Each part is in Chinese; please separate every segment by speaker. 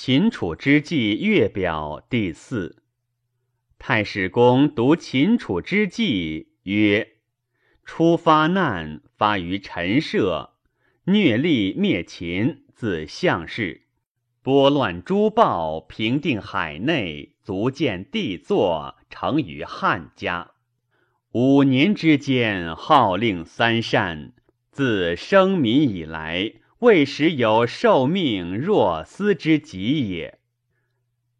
Speaker 1: 秦楚之际月表第四。太史公读秦楚之际曰：“初发难，发于陈涉，虐力灭秦，自项氏，拨乱诸暴，平定海内，足见帝座，成于汉家。五年之间，号令三善，自生民以来。”未时有受命若斯之极也。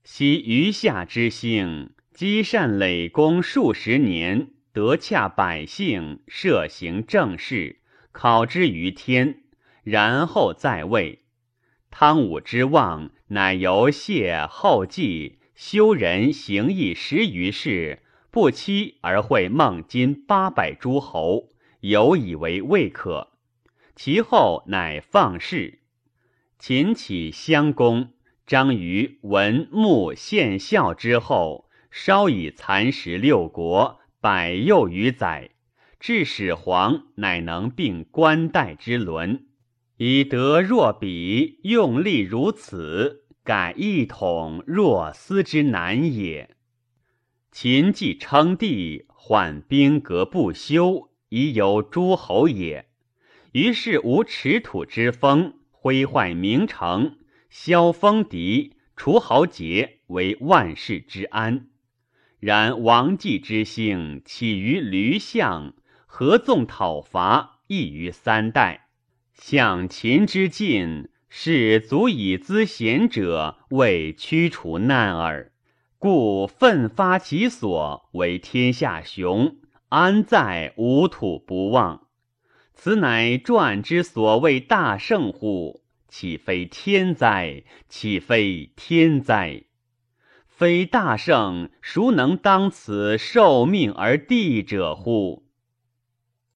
Speaker 1: 昔余下之兴，积善累功数十年，得洽百姓，设行政事，考之于天，然后在位。汤武之望，乃由谢后继，修人行义十余世，不期而会孟津八百诸侯，有以为未可。其后乃放肆。秦起襄公，张于文穆献孝之后，稍以蚕食六国，百又余载，至始皇，乃能并冠代之伦，以德若彼，用力如此，改一统若斯之难也。秦既称帝，缓兵革不休，已有诸侯也。于是无持土之风，挥坏名城，削封敌，除豪杰，为万世之安。然王继之兴起于驴象，合纵讨伐，亦于三代。向秦之进，是足以资贤者，为驱除难耳。故奋发其所，为天下雄，安在无土不忘？此乃传之所谓大圣乎？岂非天灾？岂非天灾？非大圣，孰能当此受命而帝者乎？